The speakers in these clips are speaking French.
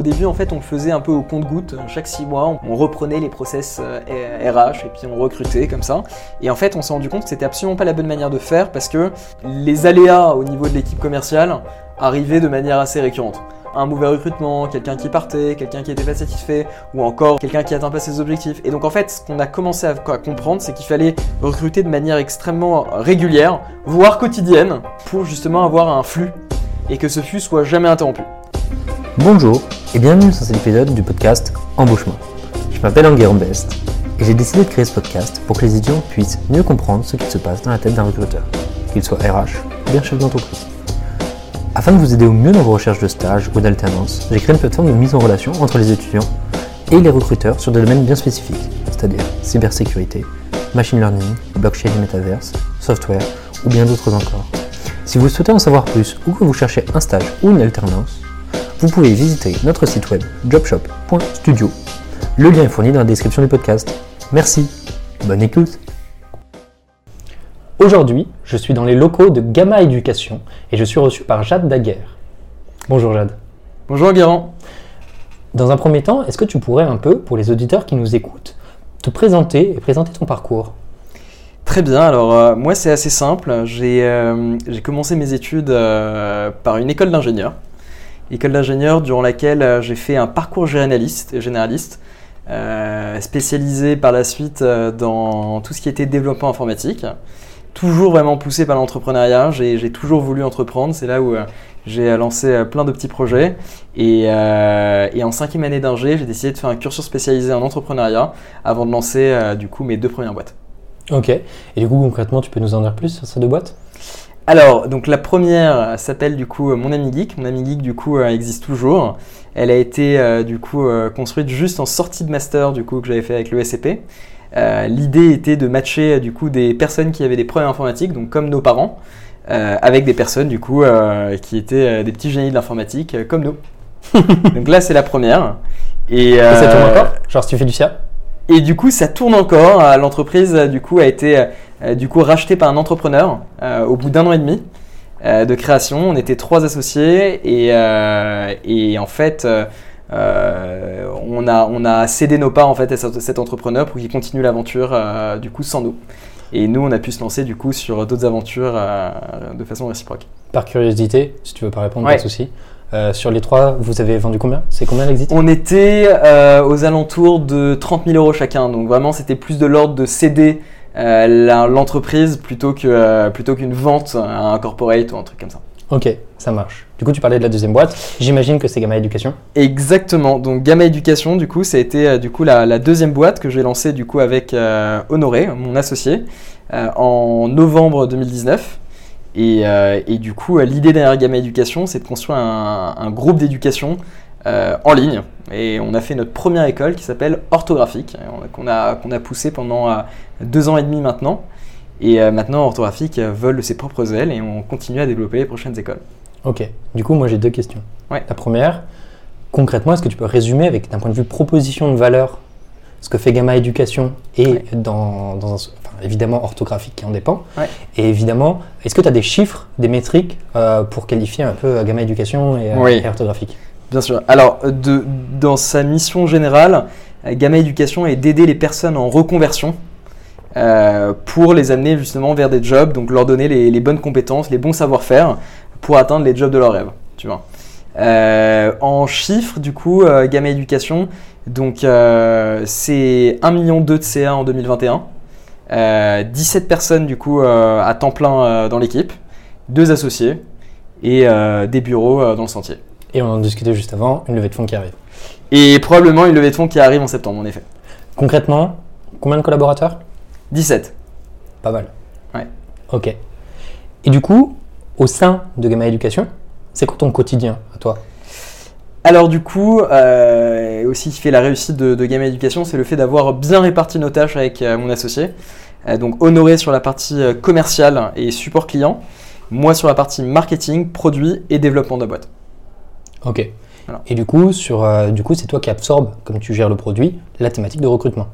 au début, en fait, on le faisait un peu au compte-goutte. Chaque six mois, on reprenait les process RH et puis on recrutait comme ça. Et en fait, on s'est rendu compte que c'était absolument pas la bonne manière de faire parce que les aléas au niveau de l'équipe commerciale arrivaient de manière assez récurrente un mauvais recrutement, quelqu'un qui partait, quelqu'un qui était pas satisfait, ou encore quelqu'un qui atteint pas ses objectifs. Et donc en fait, ce qu'on a commencé à, comprendre, c'est qu'il fallait recruter de manière extrêmement régulière, voire quotidienne, pour justement avoir un flux et que ce flux soit jamais interrompu. Bonjour et bienvenue dans cet épisode du podcast Embauchement. Je m'appelle Enguerrand Best et j'ai décidé de créer ce podcast pour que les étudiants puissent mieux comprendre ce qui se passe dans la tête d'un recruteur, qu'il soit RH ou bien chef d'entreprise. Afin de vous aider au mieux dans vos recherches de stage ou d'alternance, j'ai créé une plateforme de mise en relation entre les étudiants et les recruteurs sur des domaines bien spécifiques, c'est-à-dire cybersécurité, machine learning, blockchain et metaverse, software ou bien d'autres encore. Si vous souhaitez en savoir plus ou que vous cherchez un stage ou une alternance, vous pouvez visiter notre site web jobshop.studio. Le lien est fourni dans la description du podcast. Merci, bonne écoute Aujourd'hui, je suis dans les locaux de Gamma Éducation et je suis reçu par Jade Daguerre. Bonjour Jade. Bonjour Guérand. Dans un premier temps, est-ce que tu pourrais un peu, pour les auditeurs qui nous écoutent, te présenter et présenter ton parcours? Très bien, alors euh, moi c'est assez simple. J'ai euh, commencé mes études euh, par une école d'ingénieur. École d'ingénieur durant laquelle j'ai fait un parcours généraliste, généraliste spécialisé par la suite dans tout ce qui était développement informatique toujours vraiment poussé par l'entrepreneuriat. J'ai toujours voulu entreprendre. C'est là où euh, j'ai lancé euh, plein de petits projets. Euh, et, en cinquième année d'ingé, j'ai décidé de faire un cursus spécialisé en entrepreneuriat avant de lancer du coup mes deux premières boîtes. Ok. Et du coup, concrètement, tu peux nous en dire plus sur ces deux boîtes? Alors, donc la première s'appelle du coup Mon Ami Geek. Mon Ami Geek du coup existe toujours. Elle a été du coup construite juste en sortie de master du coup que j'avais fait avec le SCP. Euh, l'idée était de matcher du coup des personnes qui avaient des problèmes informatiques, donc comme nos parents, euh, avec des personnes du coup euh, qui étaient des petits génies de l'informatique comme nous. donc là c'est la première. Et, ça tourne encore? Genre si tu fais du SIA Et du coup ça tourne encore. L'entreprise du coup a été du coup rachetée par un entrepreneur au bout d'un an et demi. de création, on était trois associés et, et en fait euh, on, a, on a cédé nos parts en fait à cet entrepreneur pour qu'il continue l'aventure euh, du coup sans nous. Et nous, on a pu se lancer du coup sur d'autres aventures euh, de façon réciproque. Par curiosité, si tu veux pas répondre, pas de souci. sur les trois, vous avez vendu combien? C'est combien l'exit? On était aux alentours de 30 000 euros chacun. Donc vraiment, c'était plus de l'ordre de céder l'entreprise plutôt qu'une plutôt qu'une vente à un corporate ou un truc comme ça. Ok, ça marche. Du coup, tu parlais de la deuxième boîte. J'imagine que c'est Gamma Éducation. Exactement. Donc Gamma Éducation, du coup, ça a été euh, du coup la, deuxième boîte que j'ai lancée du coup avec euh, Honoré, mon associé, euh, en novembre 2019. Et, du coup, l'idée derrière Gamma Éducation, c'est de construire un, groupe d'éducation en ligne. Et on a fait notre première école qui s'appelle Orthographique, qu'on a, qu'on a poussé pendant deux ans et demi maintenant. Et euh, maintenant, Orthographique euh, vole de ses propres ailes et on continue à développer les prochaines écoles. Ok. Du coup, moi j'ai deux questions. Ouais. La première, concrètement, est-ce que tu peux résumer avec d'un point de vue proposition de valeur ce que fait Gamma Éducation et dans, dans un, enfin, évidemment orthographique qui en dépend. Ouais. Et évidemment, est-ce que tu as des chiffres, des métriques euh, pour qualifier un peu Gamma Éducation et, oui. orthographique? Bien sûr. Alors, de, dans sa mission générale, Gamma Éducation est d'aider les personnes en reconversion euh, pour les amener justement vers des jobs, donc leur donner les, bonnes compétences, les bons savoir-faire pour atteindre les jobs de leur rêve. Tu vois. Euh, en chiffres, du coup, euh, Gamma Éducation, donc c'est 1,2 million de CA en 2021, 17 personnes du coup à temps plein dans l'équipe, deux associés et des bureaux dans le sentier. Et on en discutait juste avant, une levée de fonds qui arrive. Et probablement une levée de fonds qui arrive en septembre, en effet. Concrètement, combien de collaborateurs? 17. Pas mal. Ouais. Ok. Et du coup, au sein de Gamma Éducation, c'est quoi ton quotidien à toi? Alors du coup, euh, aussi qui fait la réussite de, Gamma Éducation, c'est le fait d'avoir bien réparti nos tâches avec euh, mon associé. Euh, donc honoré sur la partie commerciale et support client, moi sur la partie marketing, produit et développement de la boîte. Ok. Et du coup, sur, du coup, c'est toi qui absorbe, comme tu gères le produit, la thématique de recrutement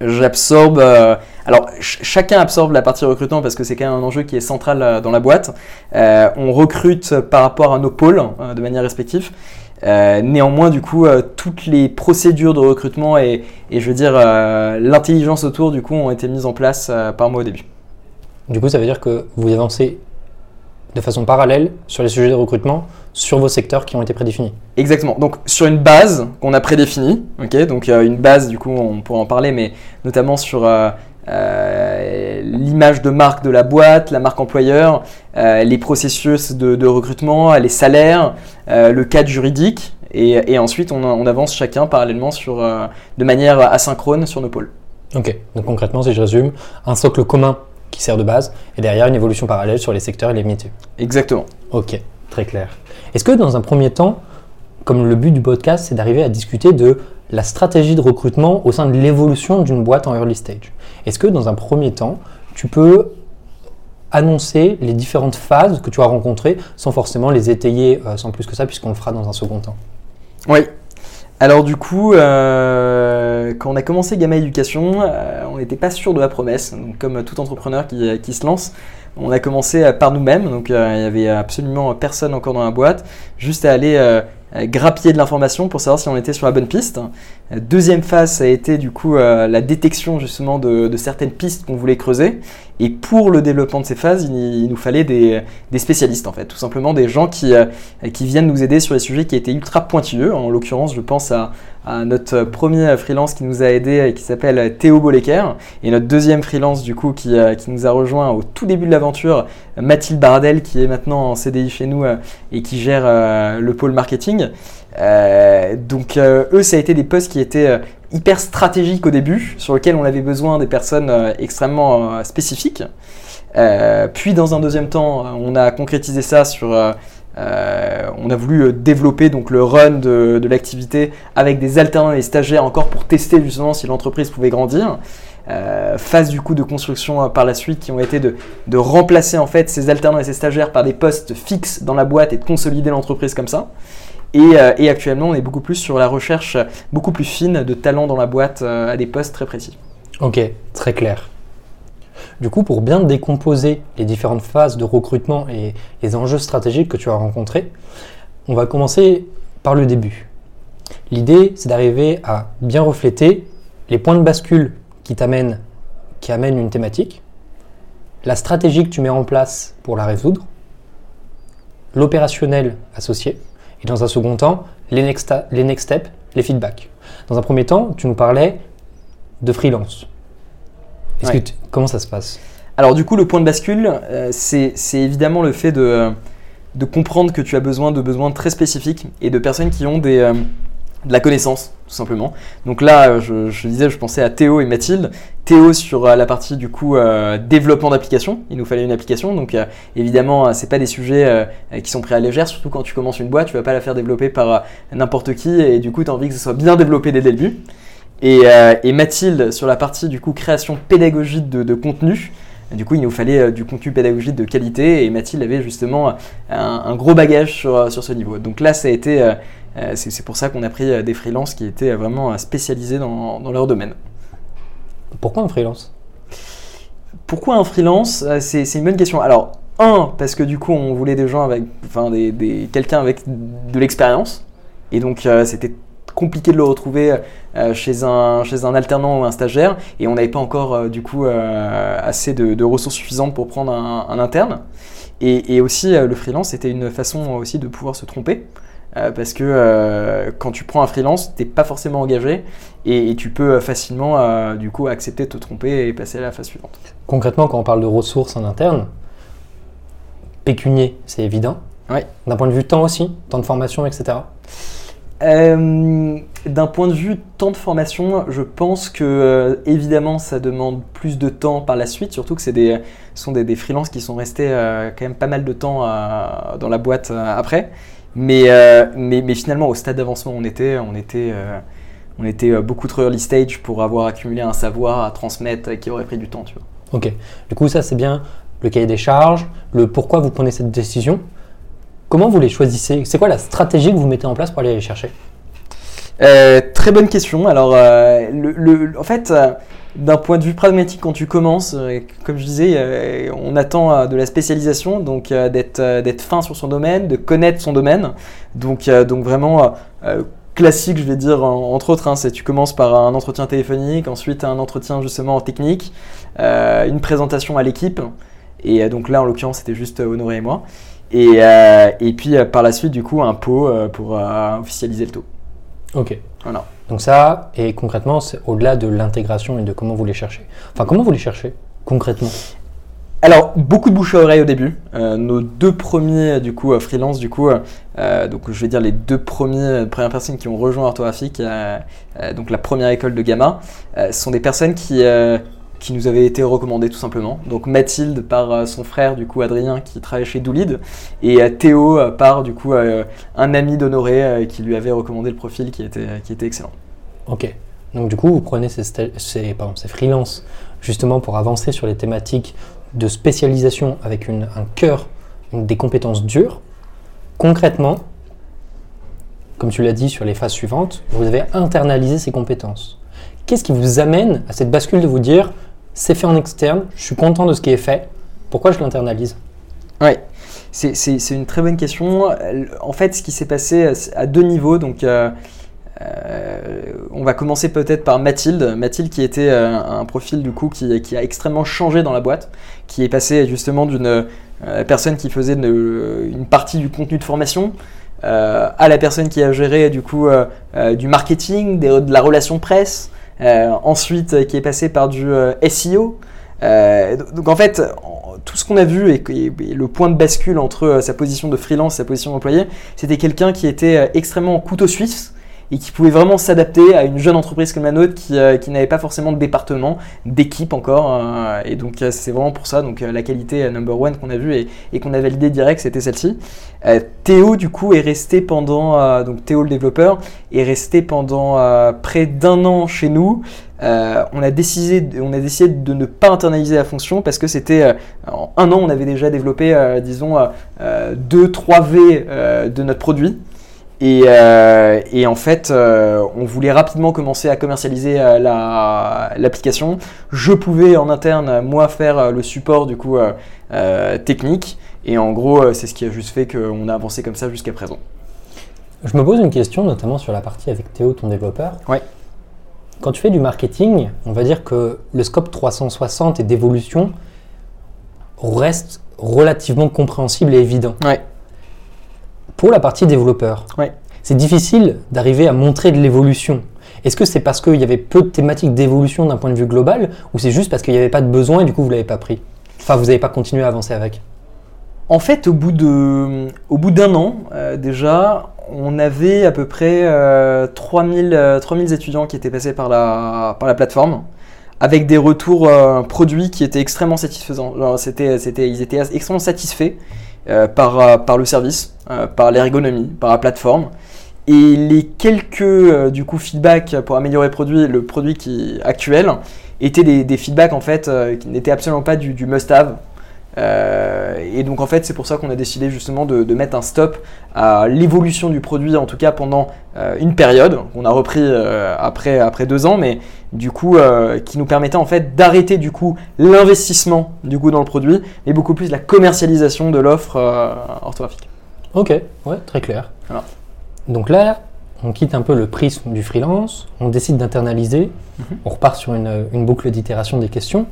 j'absorbe. Euh, alors, chacun absorbe la partie recrutement parce que c'est quand même un enjeu qui est central euh, dans la boîte. Euh, on recrute par rapport à nos pôles de manière respective. néanmoins, du coup, toutes les procédures de recrutement et, et je veux dire l'intelligence autour, du coup, ont été mises en place par moi au début. Du coup, ça veut dire que vous avancez de façon parallèle sur les sujets de recrutement sur vos secteurs qui ont été prédéfinis. Exactement. Donc sur une base qu'on a prédéfinie, ok. Donc euh, une base, du coup, on pourra en parler, mais notamment sur euh, euh, l'image de marque de la boîte, la marque employeur, les processus de, recrutement, les salaires, le cadre juridique, et, ensuite on, on, avance chacun parallèlement sur, de manière asynchrone sur nos pôles. Ok. Donc concrètement, si je résume, un socle commun qui sert de base, et derrière une évolution parallèle sur les secteurs et les métiers. Exactement. Ok, très clair. Est-ce que dans un premier temps, comme le but du podcast, c'est d'arriver à discuter de la stratégie de recrutement au sein de l'évolution d'une boîte en early stage, est-ce que dans un premier temps, tu peux annoncer les différentes phases que tu as rencontrées sans forcément les étayer euh, sans plus que ça, puisqu'on le fera dans un second temps? Oui, alors du coup, euh, quand on a commencé Gamma Éducation, euh, on n'était pas sûr de la promesse. Comme tout entrepreneur qui, qui se lance, on a commencé par nous-mêmes. Donc il y avait absolument personne encore dans la boîte, juste à aller euh, grappiller de l'information pour savoir si on était sur la bonne piste. Euh, deuxième phase, ça a été du coup euh, la détection justement de, certaines pistes qu'on voulait creuser. Et pour le développement de ces phases, il, nous fallait des, spécialistes en fait, tout simplement des gens qui, qui viennent nous aider sur les sujets qui étaient ultra pointilleux. En l'occurrence, je pense à, notre premier freelance qui nous a aidé qui s'appelle Théo Bolecker et notre deuxième freelance du coup qui, qui nous a rejoint au tout début de l'aventure, Mathilde Bardel qui est maintenant en CDI chez nous et qui gère le pôle marketing. Euh, donc euh, eux, ça a été des postes qui étaient euh, hyper stratégiques au début, sur lesquels on avait besoin des personnes extrêmement spécifiques. puis dans un deuxième temps, on a concrétisé ça sur... on a voulu développer donc le run de, l'activité avec des alternants et des stagiaires encore pour tester justement si l'entreprise pouvait grandir. phase du coup de construction par la suite qui ont été de, de, remplacer en fait ces alternants et ces stagiaires par des postes fixes dans la boîte et de consolider l'entreprise comme ça. Euh, et, actuellement, on est beaucoup plus sur la recherche beaucoup plus fine de talents dans la boîte euh, à des postes très précis. Ok, très clair. Du coup, pour bien décomposer les différentes phases de recrutement et les enjeux stratégiques que tu as rencontrés, on va commencer par le début. L'idée, c'est d'arriver à bien refléter les points de bascule qui qui amènent une thématique, la stratégie que tu mets en place pour la résoudre, l'opérationnel associé, et dans un second temps, les next, les next steps, les feedbacks. Dans un premier temps, tu nous parlais de freelance. comment ça se passe? Alors du coup, le point de bascule, euh, c'est évidemment le fait de, de, comprendre que tu as besoin de besoins très spécifiques et de personnes qui ont des, euh, de la connaissance, tout simplement. Donc là, euh, je, disais, je pensais à Théo et Mathilde. Théo sur euh, la partie du coup euh, développement d'application. Il nous fallait une application, donc évidemment, c'est pas des sujets qui sont pris à légère. Surtout quand tu commences une boîte, tu vas pas la faire développer par n'importe qui, et du coup, tu as envie que ce soit bien développé dès le début. Et, Mathilde sur la partie du coup création pédagogique de, contenu. Du coup, il nous fallait du contenu pédagogique de qualité et Mathilde avait justement un, gros bagage sur, sur, ce niveau. Donc là, ça a été euh, c'est pour ça qu'on a pris euh, des freelances qui étaient vraiment euh, spécialisés dans, leur domaine. Pourquoi un freelance? Pourquoi un freelance? C'est une bonne question. Alors, un, parce que du coup, on voulait des gens avec, enfin, des, quelqu'un avec de l'expérience. Et donc, c'était compliqué de le retrouver chez, un, chez un alternant ou un stagiaire. Et on n'avait pas encore, du coup, assez de, ressources suffisantes pour prendre un, interne. Et, et aussi, le freelance, c'était une façon aussi de pouvoir se tromper. Euh, parce que euh, quand tu prends un freelance, tu n'es pas forcément engagé et, tu peux facilement euh, du coup accepter de te tromper et passer à la phase suivante. Concrètement, quand on parle de ressources en interne, pécunier, c'est évident. D'un point de vue temps aussi, temps de formation, etc. D'un point de vue temps de formation, je pense que évidemment ça demande plus de temps par la suite, surtout que c'est des, ce sont des, des freelances qui sont restés quand même pas mal de temps dans la boîte après. Euh, mais, mais, finalement, au stade d'avancement on était, on était, euh, on était euh, beaucoup trop early stage pour avoir accumulé un savoir à transmettre qui aurait pris du temps. Tu vois. Ok. Du coup, ça, c'est bien le cahier des charges, le pourquoi vous prenez cette décision. Comment vous les choisissez? C'est quoi la stratégie que vous mettez en place pour aller les chercher? Très bonne question. Alors, le, en fait, d'un point de vue pragmatique, quand tu commences, euh, comme je disais, euh, on attend euh, de la spécialisation, donc d'être fin sur son domaine, de connaître son domaine. Donc, donc vraiment classique, je vais dire, en- entre autres, hein, c'est tu commences par un entretien téléphonique, ensuite un entretien justement en technique, euh, une présentation à l'équipe. Et donc là, en l'occurrence, c'était juste Honoré et moi. Et, euh, et puis par la suite, du coup, un pot pour euh, officialiser le taux. Ok. Voilà. Donc ça, et concrètement, c'est au-delà de l'intégration et de comment vous les cherchez. Enfin, comment vous les cherchez concrètement? Alors, beaucoup de bouche à oreille au début. Euh, nos deux premiers, du coup, euh, freelance, du coup, euh, donc je vais dire les deux premiers, premières personnes qui ont rejoint Orthographique, donc la première école de Gamma, euh, sont des personnes qui, qui nous avaient été recommandées tout simplement. Donc Mathilde par euh, son frère, du coup, Adrien, qui travaille chez Doolid, et euh, Théo euh, par, du coup, un ami d'Honoré qui lui avait recommandé le profil qui était, qui était excellent. Ok. Donc du coup, vous prenez ces, ces, pardon, ces freelances justement pour avancer sur les thématiques de spécialisation avec une- un cœur des compétences dures. Concrètement, comme tu l'as dit sur les phases suivantes, vous avez internalisé ces compétences. Qu'est-ce qui vous amène à cette bascule de vous dire c'est fait en externe, je suis content de ce qui est fait, pourquoi je l'internalise? Ouais, c'est- une très bonne question. En fait, ce qui s'est passé euh, à deux niveaux. Donc, euh, euh, on va commencer peut-être par Mathilde. Mathilde qui était un profil du coup qui, qui a extrêmement changé dans la boîte, qui est passé justement d'une personne qui faisait une partie du contenu de formation à la personne qui a géré du coup du marketing, de la relation presse. Euh, ensuite, euh, qui est passé par du euh, SEO. Donc en fait, tout ce qu'on a vu et, le point de bascule entre sa position de freelance et sa position d'employé, c'était quelqu'un qui était extrêmement couteau suisse et qui pouvait vraiment s'adapter à une jeune entreprise comme la nôtre qui, euh, qui n'avait pas forcément de département, d'équipe encore. euh, et donc euh, c'est vraiment pour ça donc la qualité number one qu'on a vue et, qu'on a validé direct, c'était celle-ci. Théo du coup est resté pendant donc Théo le développeur est resté pendant près d'un an chez nous. On, a décidé, on a décidé de ne pas internaliser la fonction parce que c'était en un an on avait déjà développé disons 2-3 V de notre produit. Et, euh, et en fait, euh, on voulait rapidement commencer à commercialiser euh, la- l'application. Je pouvais en interne, moi, faire le support du coup technique. Et en gros, c'est ce qui a juste fait qu'on a avancé comme ça jusqu'à présent. Je me pose une question, notamment sur la partie avec Théo, ton développeur. Ouais. Quand tu fais du marketing, on va dire que le scope 360 et d'évolution reste relativement compréhensible et évident. Ouais. Pour la partie développeur, Ouais. c'est difficile d'arriver à montrer de l'évolution. Est-ce que c'est parce qu'il y avait peu de thématiques d'évolution d'un point de vue global, ou c'est juste parce qu'il n'y avait pas de besoin et du coup vous l'avez pas pris? Enfin, vous n'avez pas continué à avancer avec? En fait, au bout de, au bout d'un an, euh, déjà, on avait à peu près euh, 3000, euh, 3000 étudiants qui étaient passés par la, par la plateforme, avec des retours euh, produits qui étaient extrêmement satisfaisants. Genre, c'était, c'était, ils étaient extrêmement satisfaits par, euh, par le service, euh, par l'ergonomie, par la plateforme. Et les quelques euh, du coup feedbacks pour améliorer le produit, qui actuel, étaient des, des feedbacks en fait euh, qui n'étaient absolument pas du must-have. Euh, et donc en fait c'est pour ça qu'on a décidé justement de, de mettre un stop à l'évolution du produit en tout cas pendant euh, une période qu'on a repris euh, après, après deux ans mais du coup qui nous permettait en fait d'arrêter du coup l'investissement du coup dans le produit mais beaucoup plus la commercialisation de l'offre orthographique. Ok, ouais, très clair. Voilà. Donc là, on quitte un peu le prisme du freelance, on décide d'internaliser, Mhm. on repart sur une, une boucle d'itération des questions.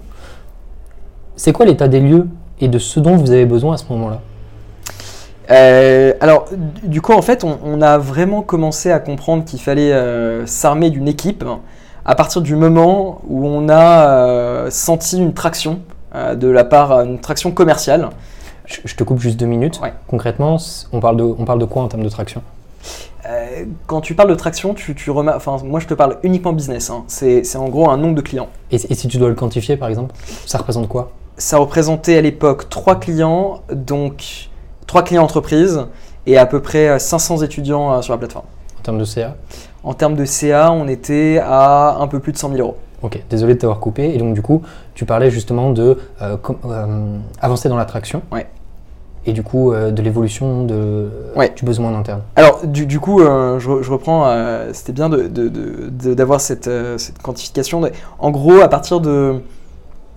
C'est quoi l'état des lieux et de ce dont vous avez besoin à ce moment-là Euh, alors, du- coup, en fait, on, on a vraiment commencé à comprendre qu'il fallait euh, s'armer d'une équipe à partir du moment où on a euh, senti une traction de la part, une traction commerciale. je, je te coupe juste deux minutes. Ouais. Concrètement, on parle, de, on parle de quoi en termes de traction? Quand tu parles de traction, tu, enfin, moi je te parle uniquement business. hein. C'est c'est en gros un nombre de clients. et, et si tu dois le quantifier par exemple, ça représente quoi? Ça représentait à l'époque trois clients, donc trois clients entreprises et à peu près euh, 500 étudiants euh, sur la plateforme. en termes de CA En termes de CA, on était à un peu plus de 100 000 euros. Ok, désolé de t'avoir coupé. Et donc du coup, tu parlais justement de euh, euh, avancer dans l'attraction. Ouais. et du coup euh, de l'évolution de, Ouais. du besoin en interne. Alors, du, du coup, euh, je, re- je reprends, euh, c'était bien d'avoir de, de, de- cette, euh, cette quantification. En gros, à partir de,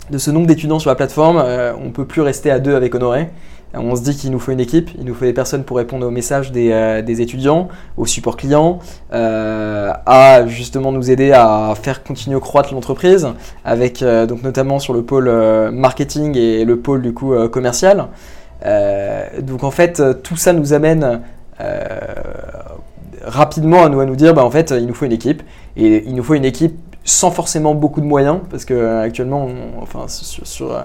de ce nombre d'étudiants sur la plateforme, euh, on ne peut plus rester à deux avec Honoré. On se dit qu'il nous faut une équipe, il nous faut des personnes pour répondre aux messages des, euh, étudiants, au support client, euh, à justement nous aider à faire continuer croître l'entreprise, avec donc notamment sur le pôle marketing et le pôle du coup commercial. Donc en fait, tout ça nous amène rapidement à nous, à nous dire, bah, en fait, il nous faut une équipe. Et il nous faut une équipe sans forcément beaucoup de moyens, parce que euh, actuellement, enfin, sur, euh,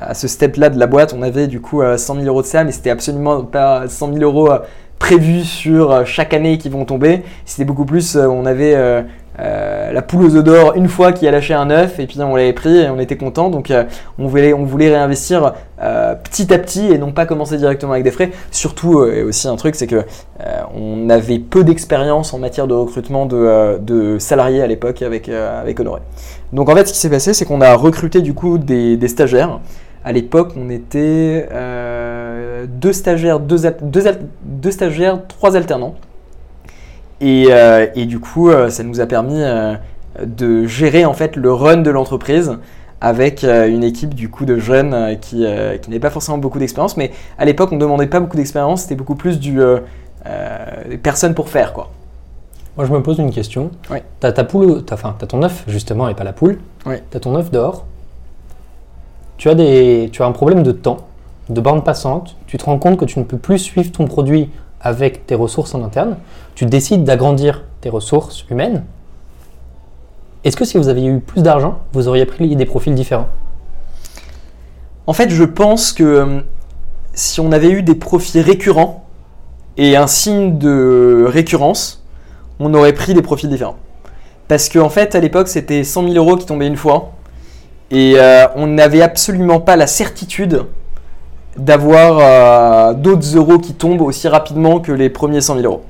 à ce step-là de la boîte, on avait du coup euh, 100 000 euros de ça, mais c'était absolument pas 100 000 euros euh, prévus sur euh, chaque année qui vont tomber. C'était beaucoup plus, euh, on avait euh, la poule aux œufs d'or une fois qui a lâché un œuf, et puis on l'avait pris et on était content. Donc euh, on, voulait, on voulait réinvestir euh, petit à petit et non pas commencer directement avec des frais. Surtout, et aussi un truc, c'est que on avait peu d'expérience en matière de recrutement de, de salariés à l'époque avec, avec Honoré. Donc en fait, ce qui s'est passé, c'est qu'on a recruté du coup des, stagiaires. À l'époque, on était deux stagiaires, deux, deux stagiaires, trois alternants. Et, euh, et du coup, euh, ça nous a permis euh, de gérer en fait le run de l'entreprise avec une équipe du coup de jeunes qui, qui n'avaient pas forcément beaucoup d'expérience. Mais à l'époque, on ne demandait pas beaucoup d'expérience, c'était beaucoup plus du des personnes pour faire quoi. Moi, je me pose une question. Oui. T'as ta poule, t'as, enfin, t'as ton œuf justement et pas la poule. Oui. T'as ton œuf d'or. Tu as des, tu as un problème de temps, de bande passante. Tu te rends compte que tu ne peux plus suivre ton produit avec tes ressources en interne. Tu décides d'agrandir tes ressources humaines. Est-ce que si vous aviez eu plus d'argent, vous auriez pris des profils différents? En fait, je pense que euh, si on avait eu des profils récurrents et un signe de récurrence, on aurait pris des profils différents. Parce qu'en fait, à l'époque, c'était 100 000 euros qui tombaient une fois. Et euh, on n'avait absolument pas la certitude d'avoir euh, d'autres euros qui tombent aussi rapidement que les premiers 100 000 euros.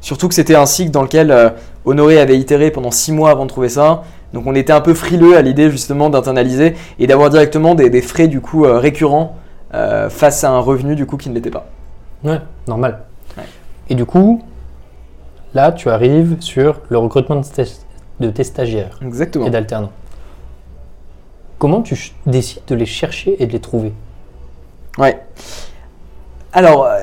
Surtout que c'était un cycle dans lequel euh, Honoré avait itéré pendant 6 mois avant de trouver ça. Donc on était un peu frileux à l'idée justement d'internaliser et d'avoir directement des, des frais du coup euh, récurrents face à un revenu du coup qui ne l'était pas. Ouais, normal. Ouais. Et du coup, là, tu arrives sur le recrutement de, tes stagiaires. Exactement. et d'alternants. Comment tu décides de les chercher et de les trouver? Ouais. Alors, euh,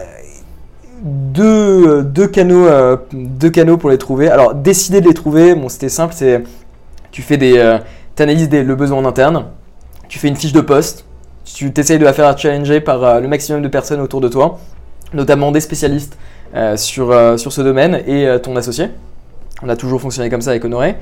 deux, deux, canaux, euh, deux canaux pour les trouver. Alors, décider de les trouver, bon, c'était simple, c'est tu fais des, euh, analyses le besoin en interne, tu fais une fiche de poste, tu t'essayes de la faire challenger par euh, le maximum de personnes autour de toi, notamment des spécialistes euh, sur, euh, sur ce domaine et euh, ton associé. On a toujours fonctionné comme ça avec Honoré.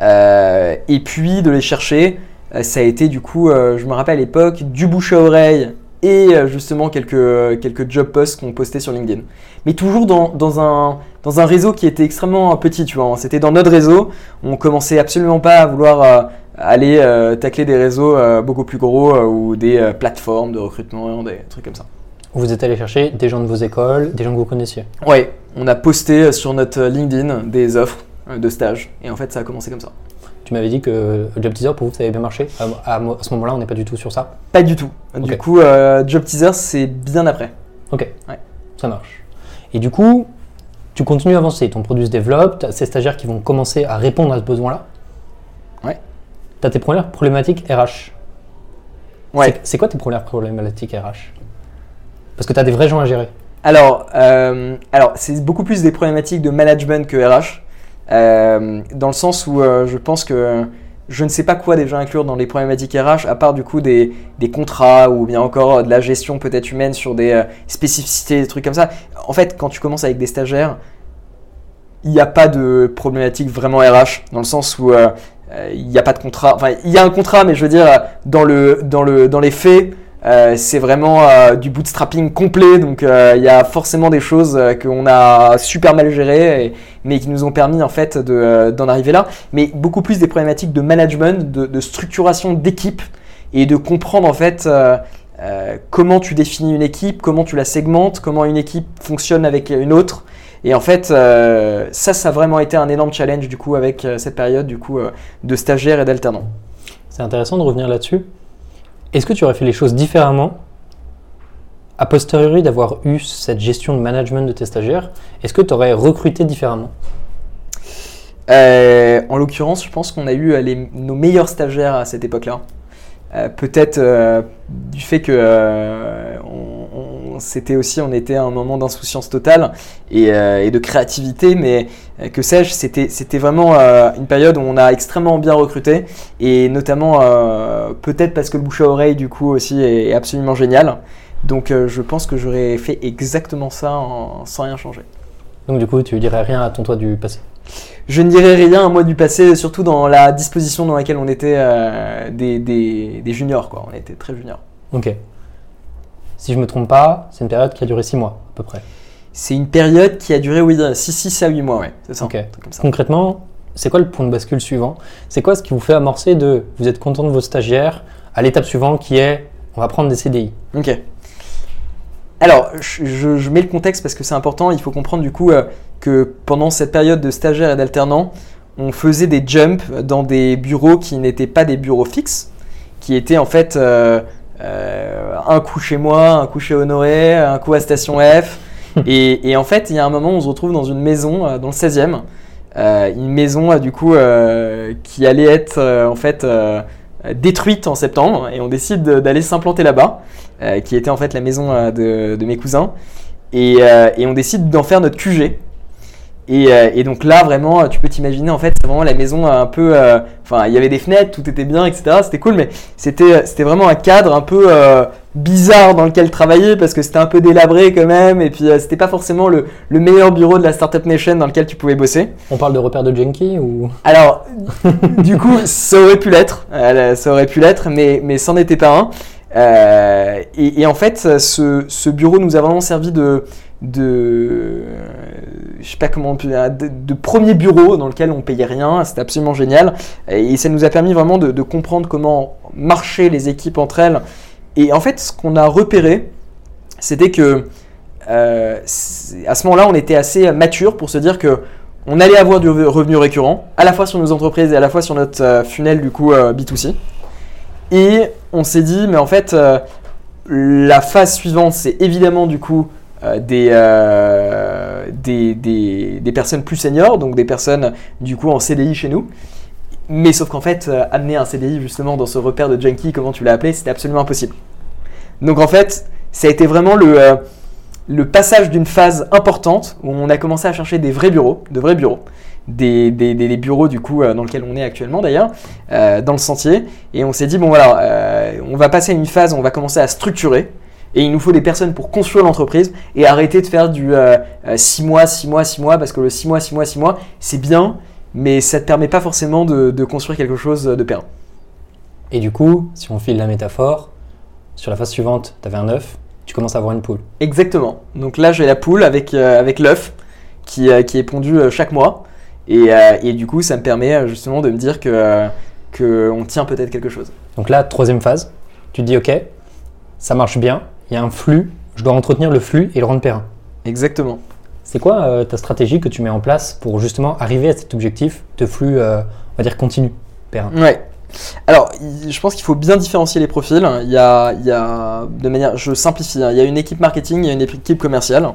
Euh, et puis de les chercher, euh, ça a été du coup, euh, je me rappelle à l'époque, du bouche à oreille et euh, justement quelques, quelques job posts qu'on postait sur LinkedIn. Mais toujours dans, dans, un, dans un réseau qui était extrêmement petit, tu vois. C'était dans notre réseau, on commençait absolument pas à vouloir euh, aller euh, tacler des réseaux euh, beaucoup plus gros euh, ou des euh, plateformes de recrutement, des trucs comme ça. Vous êtes allé chercher des gens de vos écoles, des gens que vous connaissiez. Ouais, on a posté sur notre LinkedIn des offres euh, de stage et en fait ça a commencé comme ça. Tu m'avais dit que Job Teaser pour vous ça avait bien marché. À, à- à ce moment-là, on n'est pas du tout sur ça. Pas du tout. Du coup, euh, Job Teaser c'est bien après. Ok. Ouais. Ça marche. Et du coup, tu continues à avancer. Ton produit se développe. Tu as ces stagiaires qui vont commencer à répondre à ce besoin-là. Ouais. Tu as tes premières problématiques RH. Ouais. C'est- C'est quoi tes premières problématiques RH Parce que tu as des vrais gens à gérer. Alors, euh, alors c'est beaucoup plus des problématiques de management que RH, euh, dans le sens où euh, je pense que je ne sais pas quoi déjà inclure dans les problématiques RH, à part du coup des, des contrats ou bien encore euh, de la gestion peut-être humaine sur des spécificités, des trucs comme ça. En fait, quand tu commences avec des stagiaires, il n'y a pas de problématique vraiment RH, dans le sens où il n'y a pas de contrat. Enfin, il y a un contrat, mais je veux dire, dans, le, dans, le, dans les faits, euh, c'est vraiment euh, du bootstrapping complet, donc euh, il y a forcément des choses qu'on a super mal gérées, mais qui nous ont permis en fait de, d'en arriver là. Mais beaucoup plus des problématiques de management, de, structuration d'équipe et de comprendre en fait comment tu définis une équipe, comment tu la segmentes, comment une équipe fonctionne avec une autre. Et en fait, ça, ça a vraiment été un énorme challenge du coup avec cette période du coup de stagiaires et d'alternants. C'est intéressant de revenir là-dessus. Est-ce que tu aurais fait les choses différemment a posteriori d'avoir eu cette gestion de management de tes stagiaires, est-ce que tu aurais recruté différemment? Euh, en l'occurrence, je pense qu'on a eu euh, nos meilleurs stagiaires à cette époque-là. Euh, Peut-être du fait que c'était aussi, on était à un moment d'insouciance totale et, euh, et de créativité, mais euh, que sais-je, c'était c'était vraiment euh, une période où on a extrêmement bien recruté et notamment peut-être parce que le bouche à oreille du coup aussi est, est absolument génial. Donc je pense que j'aurais fait exactement ça en- sans rien changer. Donc du coup, tu dirais rien à ton toi du passé? Je ne dirais rien à moi du passé, surtout dans la disposition dans laquelle on était des, des- des juniors, quoi. On était très juniors. Ok. Si je me trompe pas, c'est une période qui a duré 6 mois à peu près. C'est une période qui a duré, oui, 6, à 8 mois, ouais. C'est ça. Ok. un truc comme ça. Concrètement, c'est quoi le point de bascule suivant? C'est quoi ce qui vous fait amorcer de vous êtes content de vos stagiaires à l'étape suivante qui est on va prendre des CDI Ok. Alors, je, je- je mets le contexte parce que c'est important. Il faut comprendre du coup euh, que pendant cette période de stagiaire et d'alternant, on faisait des jumps dans des bureaux qui n'étaient pas des bureaux fixes, qui étaient en fait euh, un coup chez moi, un coup chez Honoré, un coup à Station F. et, et en fait, il y a un moment, on se retrouve dans une maison euh, dans le 16e. Euh, une maison euh, du coup euh, qui allait être euh, en fait euh, détruite en septembre et on décide de- d'aller s'implanter là-bas, euh, qui était en fait la maison euh, de, de mes cousins, et, euh, et on décide d'en faire notre QG. Et, euh, et donc là, vraiment, euh, tu peux t'imaginer, en fait, c'est vraiment la maison un peu. euh, Enfin, il y avait des fenêtres, tout était bien, etc. C'était cool, mais c'était c'était vraiment un cadre un peu euh, bizarre dans lequel travailler parce que c'était un peu délabré quand même, et puis euh, c'était pas forcément le, le meilleur bureau de la Startup Nation dans lequel tu pouvais bosser. On parle de repères de Jenki ou? Alors, du coup, ça aurait pu l'être, euh, ça aurait pu l'être, mais, mais c'en était pas un. Euh, et, et en fait, ce, ce bureau nous a vraiment servi de, de, je sais pas comment de, de premier bureau dans lequel on payait rien. C'était absolument génial. Et ça nous a permis vraiment de, comprendre comment marchaient les équipes entre elles. Et en fait, ce qu'on a repéré, c'était que euh, à ce moment-là, on était assez mature pour se dire que on allait avoir du rev- revenu récurrent, à la fois sur nos entreprises et à la fois sur notre euh, funnel du coup euh, B2C. Et on s'est dit, mais en fait, euh, la phase suivante, c'est évidemment du coup des, euh, des, des, des personnes plus seniors, donc des personnes du coup en CDI chez nous. Mais sauf qu'en fait, euh, amener un CDI justement dans ce repère de junkie, comment tu l'as appelé, c'était absolument impossible. Donc en fait, ça a été vraiment le, euh, le passage d'une phase importante où on a commencé à chercher des vrais bureaux, de vrais bureaux, des, des, bureaux du coup euh, dans lesquels on est actuellement d'ailleurs, euh, dans le sentier, et on s'est dit bon voilà, euh, on va passer à une phase où on va commencer à structurer, et il nous faut des personnes pour construire l'entreprise et arrêter de faire du 6 mois, 6 mois, 6 mois, parce que le 6 mois, 6 mois, 6 mois, c'est bien, mais ça ne te permet pas forcément de, de construire quelque chose de pérenne. Et du coup, si on file la métaphore, sur la phase suivante, tu avais un œuf, tu commences à avoir une poule. Exactement. Donc là, j'ai la poule avec, euh, avec l'œuf qui, euh, qui est pondu euh, chaque mois. Et, euh, et du coup, ça me permet euh, justement de me dire que, euh, que on tient peut-être quelque chose. Donc là, troisième phase, tu te dis ok, ça marche bien, il y a un flux, je dois entretenir le flux et le rendre périn. Exactement. C'est quoi euh, ta stratégie que tu mets en place pour justement arriver à cet objectif de flux, euh, on va dire, continu, périn Ouais. Alors, je pense qu'il faut bien différencier les profils. Il y a, il y a de manière, je simplifie, hein. il y a une équipe marketing, il y a une équipe commerciale.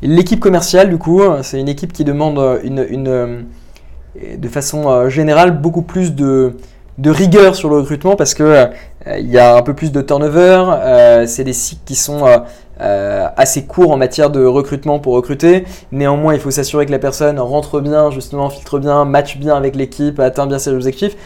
L'équipe commerciale, du coup, c'est une équipe qui demande une, une, euh, de façon générale beaucoup plus de, de rigueur sur le recrutement parce que euh, il y a un peu plus de turnover. euh, c'est des cycles qui sont euh, assez courts en matière de recrutement pour recruter. Néanmoins, il faut s'assurer que la personne rentre bien, justement, filtre bien, match bien avec l'équipe, atteint bien ses objectifs.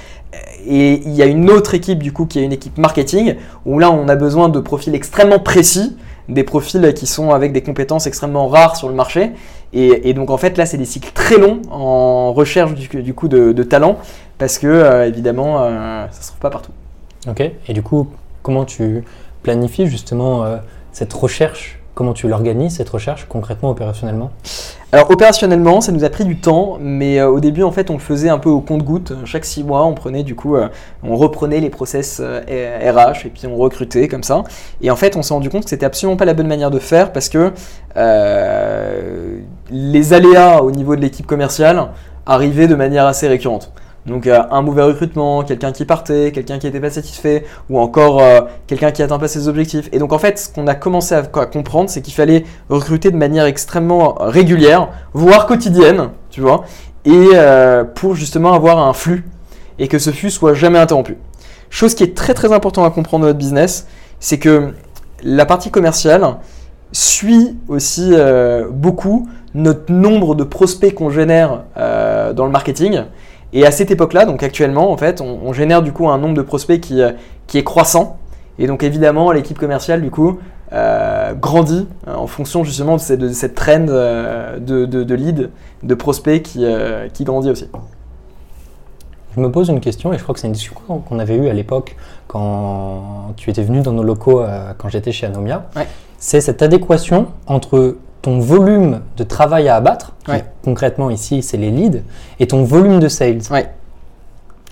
Et il y a une autre équipe du coup qui est une équipe marketing où là on a besoin de profils extrêmement précis, des profils qui sont avec des compétences extrêmement rares sur le marché. Et, donc en fait là c'est des cycles très longs en recherche du, coup de talent parce que euh, évidemment euh, ça se trouve pas partout. Ok. Et du coup, comment tu planifies justement euh, cette recherche? Comment tu l'organises cette recherche concrètement, opérationnellement? Alors opérationnellement, ça nous a pris du temps, mais euh, au début en fait on le faisait un peu au compte-goutte. Chaque six mois, on prenait du coup, euh, on reprenait les process euh, RH et puis on recrutait comme ça. Et en fait, on s'est rendu compte que c'était absolument pas la bonne manière de faire parce que les aléas au niveau de l'équipe commerciale arrivaient de manière assez récurrente. Donc euh, un mauvais recrutement, quelqu'un qui partait, quelqu'un qui n'était pas satisfait, ou encore euh, quelqu'un qui n'atteint pas ses objectifs. Et donc en fait, ce qu'on a commencé à, comprendre, c'est qu'il fallait recruter de manière extrêmement régulière, voire quotidienne, tu vois, et euh, pour justement avoir un flux et que ce flux soit jamais interrompu. Chose qui est très très important à comprendre dans notre business, c'est que la partie commerciale suit aussi beaucoup notre nombre de prospects qu'on génère dans le marketing. Et à cette époque-là, donc actuellement, en fait, on, on génère du coup un nombre de prospects qui, euh, qui est croissant. Et donc évidemment, l'équipe commerciale, du coup, euh, grandit euh, en fonction justement de cette, de cette trend euh, de, de, de lead, de prospects qui, euh, qui grandit aussi. Je me pose une question et je crois que c'est une discussion qu'on avait eue à l'époque quand tu étais venu dans nos locaux quand j'étais chez Anomia. Ouais. C'est cette adéquation entre ton volume de travail à abattre, qui, concrètement ici c'est les leads, et ton volume de sales. Ouais.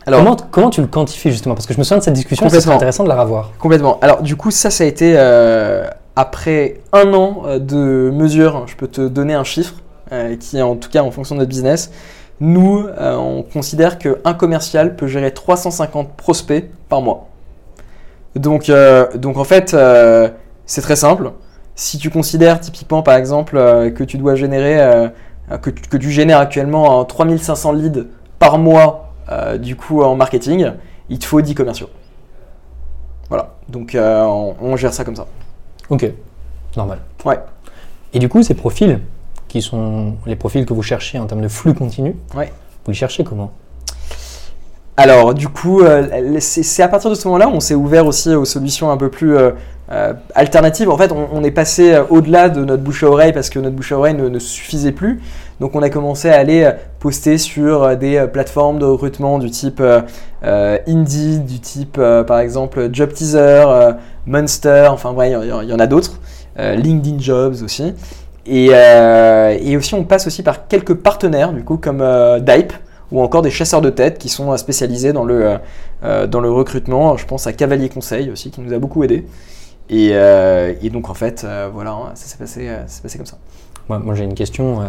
Alors, comment, comment tu le quantifies justement? Parce que je me souviens de cette discussion, c'est intéressant de la revoir. Complètement. Alors du coup, ça, ça a été euh, après un an euh, de mesures. Je peux te donner un chiffre euh, qui est en tout cas en fonction de notre business. Nous, euh, on considère qu'un commercial peut gérer 350 prospects par mois. Donc, donc en fait, c'est très simple. Si tu considères typiquement par exemple euh, que tu dois générer, euh, que, tu- que tu génères actuellement euh, 3500 leads par mois euh, du coup en marketing, il te faut 10 commerciaux. Voilà, donc euh, on, on gère ça comme ça. Ok, normal. Ouais. Et du coup, ces profils, qui sont les profils que vous cherchez en termes de flux continu, Ouais. vous les cherchez comment? Alors, du coup, euh, c'est à partir de ce moment-là où on s'est ouvert aussi aux solutions un peu plus euh, euh, alternatives. En fait, on, est passé euh, au-delà de notre bouche à oreille parce que notre bouche à oreille ne, suffisait plus. Donc, on a commencé à aller euh, poster sur des plateformes de recrutement du type euh, Indeed, du type, par exemple, Job Teaser, Monster, enfin, bref, il y, en- a d'autres. LinkedIn Jobs aussi. Et, et aussi, on passe aussi par quelques partenaires, du coup, comme Dype ou encore des chasseurs de tête qui sont spécialisés dans le, dans le recrutement. Je pense à Cavalier Conseil aussi, qui nous a beaucoup aidé. Et, euh, et donc, en fait, euh, voilà, hein, ça s'est passé, euh, ça s'est passé comme ça. Moi, moi, j'ai une question,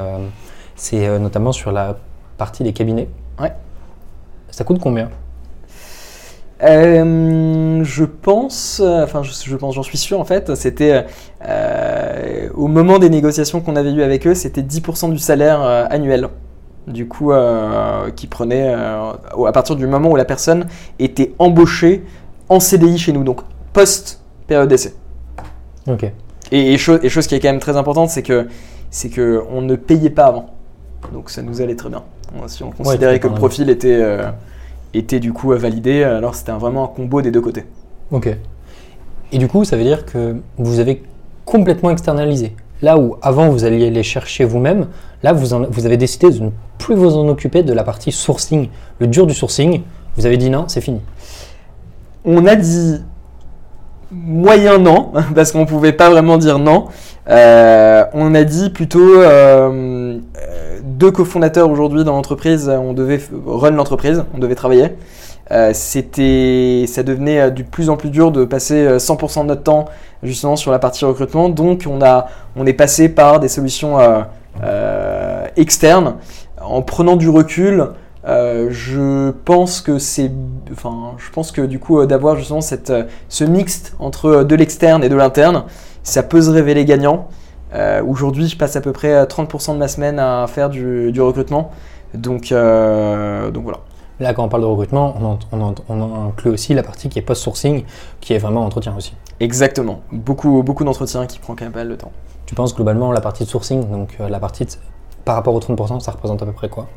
c'est notamment sur la partie des cabinets. Ouais. Ça coûte combien? Je pense, enfin, je, je pense, j'en suis sûr, en fait, c'était au moment des négociations qu'on avait eues avec eux, c'était 10% du salaire annuel. Du coup, euh, qui prenait euh, à partir du moment où la personne était embauchée en CDI chez nous, donc post-période d'essai. Ok. Et, et, cho- et chose qui est quand même très importante, c'est que c'est que on ne payait pas avant. Donc ça nous allait très bien. Si on considérait que le profil était, euh, était du coup validé, alors c'était vraiment un combo des deux côtés. Ok. Et du coup, ça veut dire que vous avez complètement externalisé. Là où avant vous alliez les chercher vous-même, là vous, en- vous avez décidé de ne plus vous en occuper de la partie sourcing, le dur du sourcing. Vous avez dit non, c'est fini. On a dit moyen non, parce qu'on pouvait pas vraiment dire non. Euh, on a dit plutôt euh, euh, deux cofondateurs aujourd'hui dans l'entreprise, on devait run l'entreprise, on devait travailler. Ça devenait de plus en plus dur de passer euh, 100% de notre temps justement sur la partie recrutement. Donc on a, on est passé par des solutions externes. En prenant du recul, euh, je pense que c'est, enfin, je pense que du coup euh, d'avoir justement cette, euh, ce mixte entre de l'externe et de l'interne, ça peut se révéler gagnant. Euh, Aujourd'hui, je passe à peu près euh, 30% de ma semaine à faire du, du recrutement. Donc, euh, donc voilà. Là, quand on parle de recrutement, on, en- on en- on en inclut aussi la partie qui est post-sourcing, qui est vraiment entretien aussi. Exactement. Beaucoup, beaucoup d'entretiens qui prend quand même pas mal de temps. Tu penses globalement la partie de sourcing, donc la partie de- par rapport aux 30%, ça représente à peu près quoi?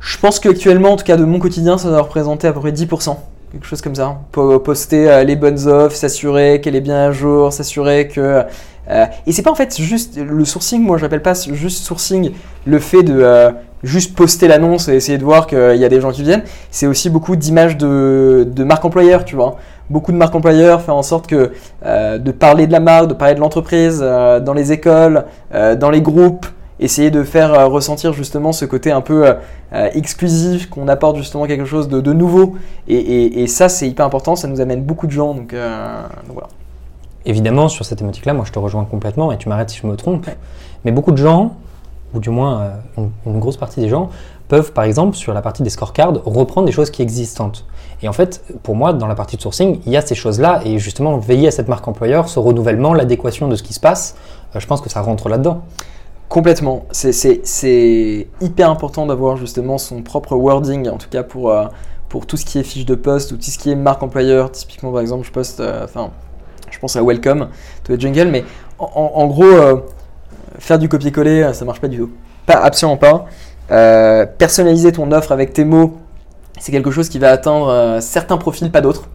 Je pense qu'actuellement, en tout cas de mon quotidien, ça doit représenter à peu près 10%. Quelque chose comme ça. Po- Poster euh, les bonnes offres, s'assurer qu'elle est bien à jour, s'assurer que. euh, et c'est pas en fait juste le sourcing, moi je l'appelle pas juste sourcing, le fait de euh, juste poster l'annonce et essayer de voir qu'il y a des gens qui viennent. C'est aussi beaucoup d'images de, de marque employeur, tu vois. Beaucoup de marques employeurs faire en sorte que euh, de parler de la marque, de parler de l'entreprise euh, dans les écoles, euh, dans les groupes, essayer de faire euh, ressentir justement ce côté un peu euh, euh, exclusif, qu'on apporte justement quelque chose de, de nouveau. Et, et- et ça, c'est hyper important, ça nous amène beaucoup de gens. Donc, euh, donc voilà. Évidemment, sur cette thématique-là, moi je te rejoins complètement et tu m'arrêtes si je me trompe. Ouais. Mais beaucoup de gens, ou du moins euh, une, une grosse partie des gens, peuvent, par exemple, sur la partie des scorecards, reprendre des choses qui existent. Et en fait, pour moi, dans la partie de sourcing, il y a ces choses-là, et justement, veiller à cette marque employeur, ce renouvellement, l'adéquation de ce qui se passe, je pense que ça rentre là-dedans. Complètement. C'est hyper important d'avoir justement son propre wording, en tout cas pour, euh, pour tout ce qui est fiche de poste ou tout ce qui est marque employeur. Typiquement, par exemple, je poste, euh, enfin, je pense à Welcome to the Jungle, mais en, gros, faire du copier-coller, ça marche pas du tout. Pas, absolument pas. personnaliser ton offre avec tes mots, c'est quelque chose qui va atteindre certains profils, pas d'autres.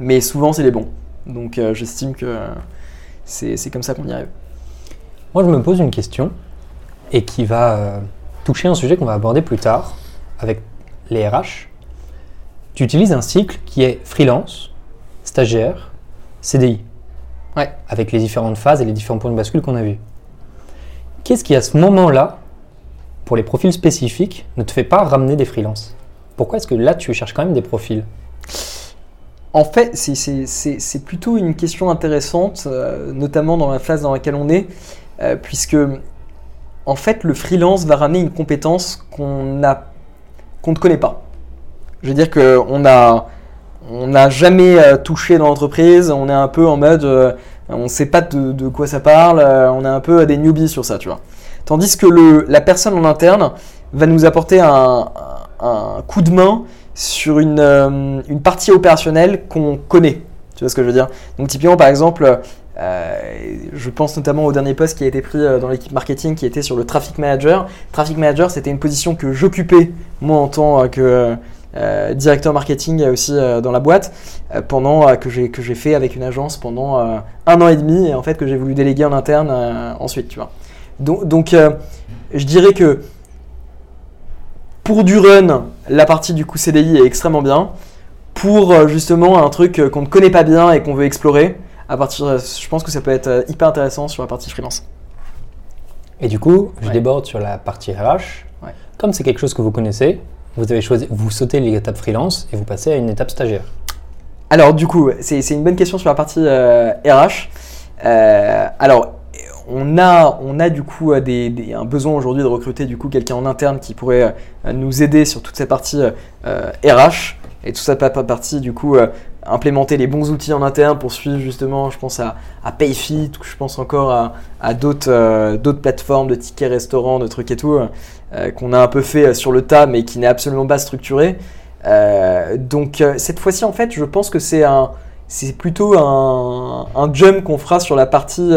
Mais souvent, c'est les bons. Donc, j'estime que c'est comme ça qu'on y arrive. Moi, je me pose une question et qui va euh, toucher un sujet qu'on va aborder plus tard avec les RH. Tu utilises un cycle qui est freelance, stagiaire, CDI. Ouais. Avec les différentes phases et les différents points de bascule qu'on a vus. Qu'est-ce qui, à ce moment-là, pour les profils spécifiques, ne te fait pas ramener des freelances? Pourquoi est-ce que là, tu cherches quand même des profils? En fait, c'est plutôt une question intéressante, euh, notamment dans la phase dans laquelle on est. Euh, puisque en fait le freelance va ramener une compétence qu'on ne connaît pas. Je veux dire qu'on a on n'a jamais euh, touché dans l'entreprise, on est un peu en mode euh, on ne sait pas de, quoi ça parle, on est un peu des newbies sur ça, tu vois. Tandis que le, la personne en interne va nous apporter un, un coup de main sur une, une partie opérationnelle qu'on connaît. Tu vois ce que je veux dire? Donc typiquement par exemple, euh, je pense notamment au dernier poste qui a été pris euh, dans l'équipe marketing qui était sur le traffic manager. Traffic manager, c'était une position que j'occupais moi en tant euh, que directeur marketing aussi dans la boîte pendant que j'ai que j'ai fait avec une agence pendant un an et demi et en fait que j'ai voulu déléguer en interne ensuite, tu vois. Donc, donc je dirais que pour du run, la partie du coup CDI est extrêmement bien. Pour justement un truc qu'on ne connaît pas bien et qu'on veut explorer, à partir, je pense que ça peut être euh, hyper intéressant sur la partie freelance. Et du coup, je déborde sur la partie RH. Comme c'est quelque chose que vous connaissez, vous avez choisi, vous sautez l'étape freelance et vous passez à une étape stagiaire. Alors du coup, c'est une bonne question sur la partie RH. Euh, euh, alors, on a, on a du coup des, un besoin aujourd'hui de recruter du coup quelqu'un en interne qui pourrait nous aider sur toute cette partie RH et toute cette partie du coup implémenter les bons outils en interne pour suivre justement, je pense à, à Payfit, je pense encore à, euh, d'autres plateformes de tickets restaurants, de trucs et tout, euh, qu'on a un peu fait sur le tas mais qui n'est absolument pas structuré. Euh, donc cette fois-ci en fait je pense que c'est c'est plutôt un, jump qu'on fera sur la partie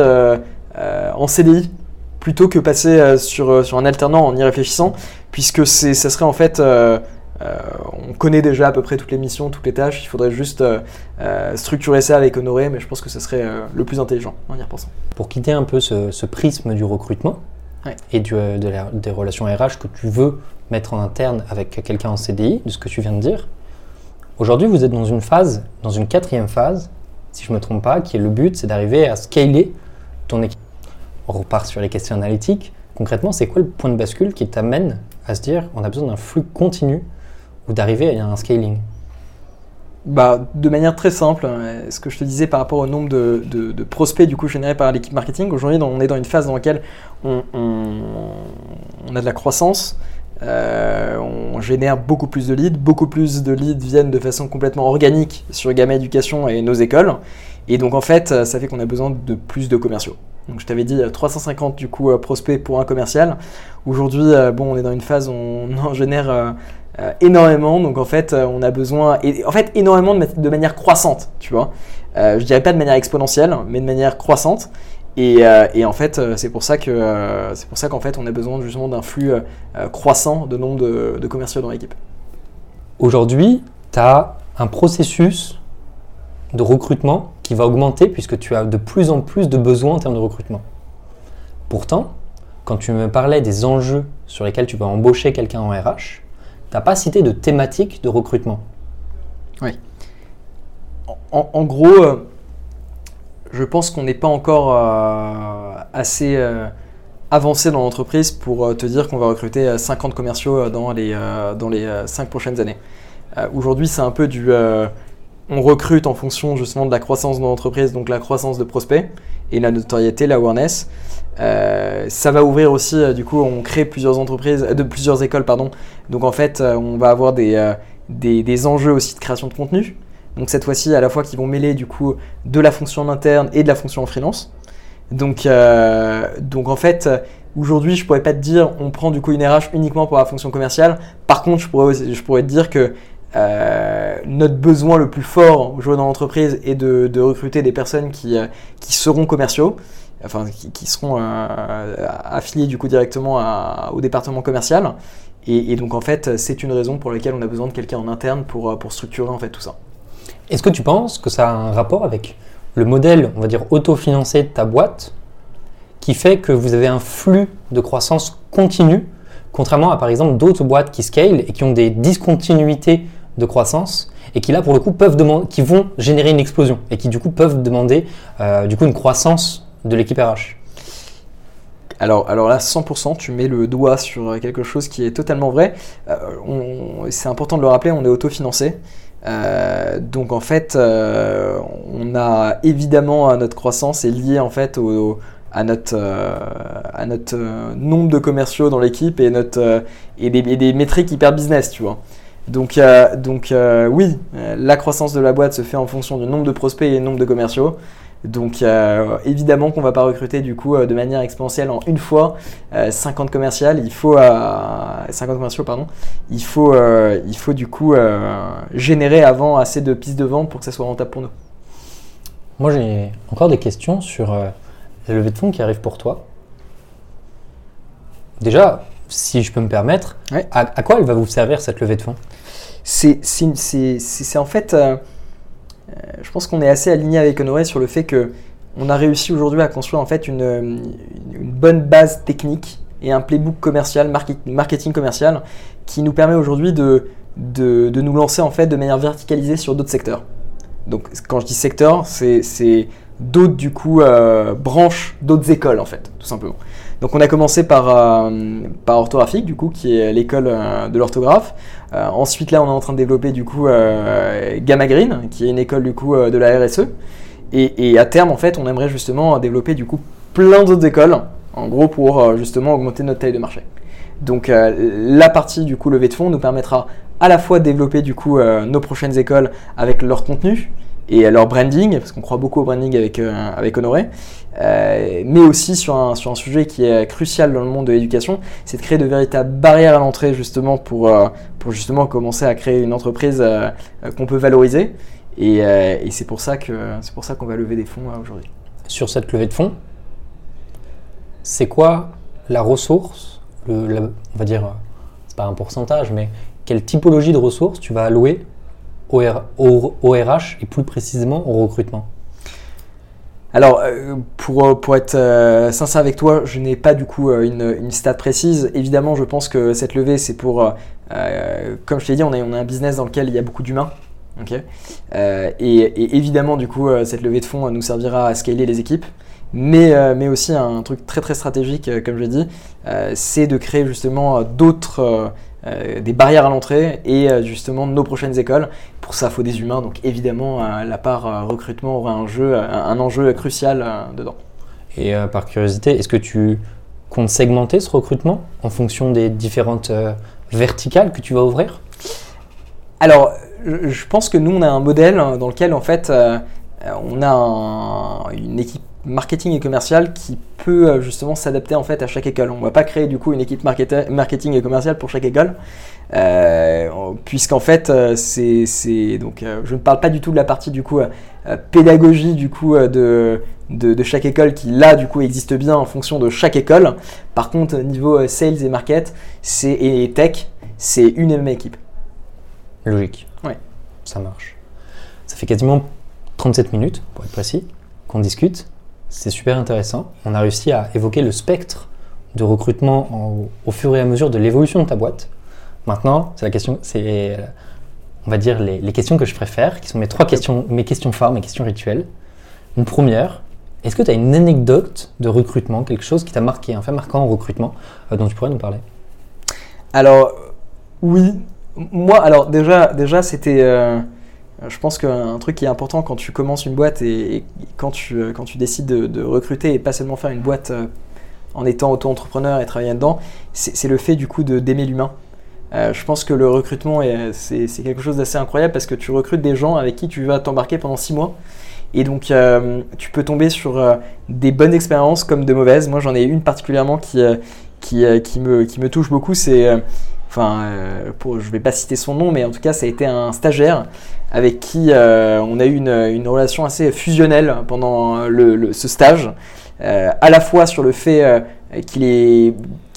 en CDI plutôt que passer sur, sur un alternant en y réfléchissant puisque ça serait en fait euh, on connaît déjà à peu près toutes les missions, toutes les tâches. Il faudrait juste euh, euh, structurer ça avec Honoré, mais je pense que ce serait le plus intelligent en y repensant. Pour quitter un peu ce, prisme du recrutement et des relations RH que tu veux mettre en interne avec quelqu'un en CDI, de ce que tu viens de dire, aujourd'hui vous êtes dans une phase, dans une quatrième phase, si je ne me trompe pas, qui est le but, c'est d'arriver à scaler ton équipe. On repart sur les questions analytiques. Concrètement, c'est quoi le point de bascule qui t'amène à se dire on a besoin d'un flux continu ou d'arriver à un scaling bah, de manière très simple, hein, ce que je te disais par rapport au nombre de, prospects du coup générés par l'équipe marketing, aujourd'hui on est dans une phase dans laquelle on, a de la croissance, euh, on génère beaucoup plus de leads, beaucoup plus de leads viennent de façon complètement organique sur Gamma Éducation et nos écoles, et donc en fait ça fait qu'on a besoin de plus de commerciaux. Donc je t'avais dit 350 du coup euh, prospects pour un commercial. Aujourd'hui, euh, bon, on est dans une phase où on en génère euh, énormément. Donc en fait, euh, on a besoin, et, en fait, énormément de, manière croissante, tu vois. Euh, je dirais pas de manière exponentielle, mais de manière croissante. Et, en fait, c'est pour ça que c'est pour ça qu'en fait, on a besoin justement d'un flux croissant de nombre de, de commerciaux dans l'équipe. Aujourd'hui, tu as un processus de recrutement qui va augmenter puisque tu as de plus en plus de besoins en termes de recrutement. Pourtant, quand tu me parlais des enjeux sur lesquels tu vas embaucher quelqu'un en RH, n'as pas cité de thématique de recrutement. Oui. En, gros, euh, je pense qu'on n'est pas encore euh, assez euh, avancé dans l'entreprise pour te dire qu'on va recruter 50 commerciaux dans les, dans les 5 prochaines années. Aujourd'hui, c'est un peu du on recrute en fonction justement de la croissance de l'entreprise, donc la croissance de prospects et la notoriété, l'awareness. Euh, ça va ouvrir aussi, euh, du coup, on crée plusieurs entreprises, de plusieurs écoles, pardon. Donc en fait, on va avoir des, des, enjeux aussi de création de contenu. Donc cette fois-ci, à la fois qui vont mêler du coup de la fonction en interne et de la fonction en freelance. Donc, donc en fait, aujourd'hui, je pourrais pas te dire on prend du coup une RH uniquement pour la fonction commerciale. Par contre, je pourrais, je pourrais te dire que euh, notre besoin le plus fort aujourd'hui dans l'entreprise est de, recruter des personnes qui, euh, qui seront commerciaux, enfin qui, seront euh, affiliés du coup directement au département commercial. Et, donc en fait, c'est une raison pour laquelle on a besoin de quelqu'un en interne pour, pour structurer en fait tout ça. Est-ce que tu penses que ça a un rapport avec le modèle, on va dire, autofinancé de ta boîte, qui fait que vous avez un flux de croissance continu, contrairement à par exemple d'autres boîtes qui scale et qui ont des discontinuités de croissance et qui là pour le coup peuvent demander, qui vont générer une explosion et qui du coup peuvent demander euh, du coup une croissance de l'équipe RH. Alors, alors là, 100%, tu mets le doigt sur quelque chose qui est totalement vrai. Euh, c'est important de le rappeler, on est autofinancé. Euh, donc en fait, on a évidemment notre croissance est liée en fait à notre, à notre nombre de commerciaux dans l'équipe et, et des métriques hyper business, tu vois. Donc, euh, euh, oui, euh, la croissance de la boîte se fait en fonction du nombre de prospects et du nombre de commerciaux. Donc évidemment qu'on ne va pas recruter du coup de manière exponentielle en une fois 50 commerciales. Il faut 50 commerciaux pardon. Il faut, il faut du coup générer avant assez de pistes de vente pour que ça soit rentable pour nous. Moi j'ai encore des questions sur la levée de fonds qui arrive pour toi. Déjà, si je peux me permettre, à, quoi elle va vous servir cette levée de fonds? C'est en fait, euh, euh, je pense qu'on est assez aligné avec Honoré sur le fait que on a réussi aujourd'hui à construire en fait une, bonne base technique et un playbook commercial, marketing commercial, qui nous permet aujourd'hui de, de, nous lancer en fait de manière verticalisée sur d'autres secteurs. Donc quand je dis secteur, c'est d'autres du coup euh, branches, d'autres écoles en fait, tout simplement. Donc on a commencé par, euh, par orthographique, du coup, qui est l'école euh, de l'orthographe. Euh, ensuite, là, on est en train de développer, du coup, Gamma Green, qui est une école, du coup, de la RSE. Et, à terme, en fait, on aimerait justement développer, du coup, plein d'autres écoles, en gros, pour justement augmenter notre taille de marché. Donc la partie, du coup, levée de fonds nous permettra à la fois de développer, du coup, nos prochaines écoles avec leur contenu, et leur branding, parce qu'on croit beaucoup au branding avec, avec Honoré, euh, mais aussi sur un, sur un sujet qui est crucial dans le monde de l'éducation, c'est de créer de véritables barrières à l'entrée justement pour, euh, pour justement commencer à créer une entreprise euh, qu'on peut valoriser. Et, et c'est pour ça qu'on va lever des fonds aujourd'hui. Sur cette levée de fonds, c'est quoi la ressource, on va dire, c'est pas un pourcentage, mais quelle typologie de ressources tu vas allouer au, au RH et plus précisément au recrutement alors, euh, pour, euh, pour être euh, sincère avec toi, je n'ai pas du coup une, une, stat précise. Évidemment, je pense que cette levée, c'est pour, comme je t'ai dit, on est, on a un business dans lequel il y a beaucoup d'humains. et, évidemment, du coup, cette levée de fonds nous servira à scaler les équipes. Mais, mais aussi un truc très très stratégique, comme je l'ai dit, c'est de créer justement d'autres euh, des barrières à l'entrée et euh, justement nos prochaines écoles. Pour ça, il faut des humains, donc évidemment, euh, la part recrutement aura un, jeu, un, enjeu crucial dedans. Et par curiosité, est-ce que tu comptes segmenter ce recrutement en fonction des différentes verticales que tu vas ouvrir? Alors, je pense que nous, on a un modèle dans lequel, en fait, on a une équipe marketing et commercial qui peut euh, justement s'adapter en fait à chaque école. On ne va pas créer du coup une équipe marketing et commercial pour chaque école, euh, puisqu'en fait euh, c'est donc je ne parle pas du tout de la partie du coup pédagogie du coup de, de, chaque école qui là du coup existe bien en fonction de chaque école. Par contre niveau sales et market c'est et tech c'est une même équipe. Logique. Oui. Ça marche. Ça fait quasiment 37 minutes pour être précis qu'on discute. C'est super intéressant. On a réussi à évoquer le spectre de recrutement au fur et à mesure de l'évolution de ta boîte. Maintenant, c'est la question, c'est, on va dire, les, questions que je préfère, qui sont mes trois questions, mes questions phares, mes questions rituelles. Une première, est-ce que tu as une anecdote de recrutement, quelque chose qui t'a marqué, un fait marquant en recrutement, euh, dont tu pourrais nous parler? Alors, oui. Moi, alors déjà, déjà c'était. Euh, je pense qu'un truc qui est important quand tu commences une boîte et, quand, tu, quand tu décides de, recruter et pas seulement faire une boîte en étant auto-entrepreneur et travailler là-dedans, c'est le fait du coup d'aimer l'humain. je pense que le recrutement, c'est quelque chose d'assez incroyable parce que tu recrutes des gens avec qui tu vas t'embarquer pendant six mois. Et donc, tu peux tomber sur des bonnes expériences comme de mauvaises. Moi, j'en ai une particulièrement qui, qui, qui, me, qui me touche beaucoup. C'est enfin, euh, je vais pas citer son nom, mais en tout cas, ça a été un stagiaire avec qui euh, on a eu une, relation assez fusionnelle pendant ce stage, euh, à la fois sur le fait qu'il est,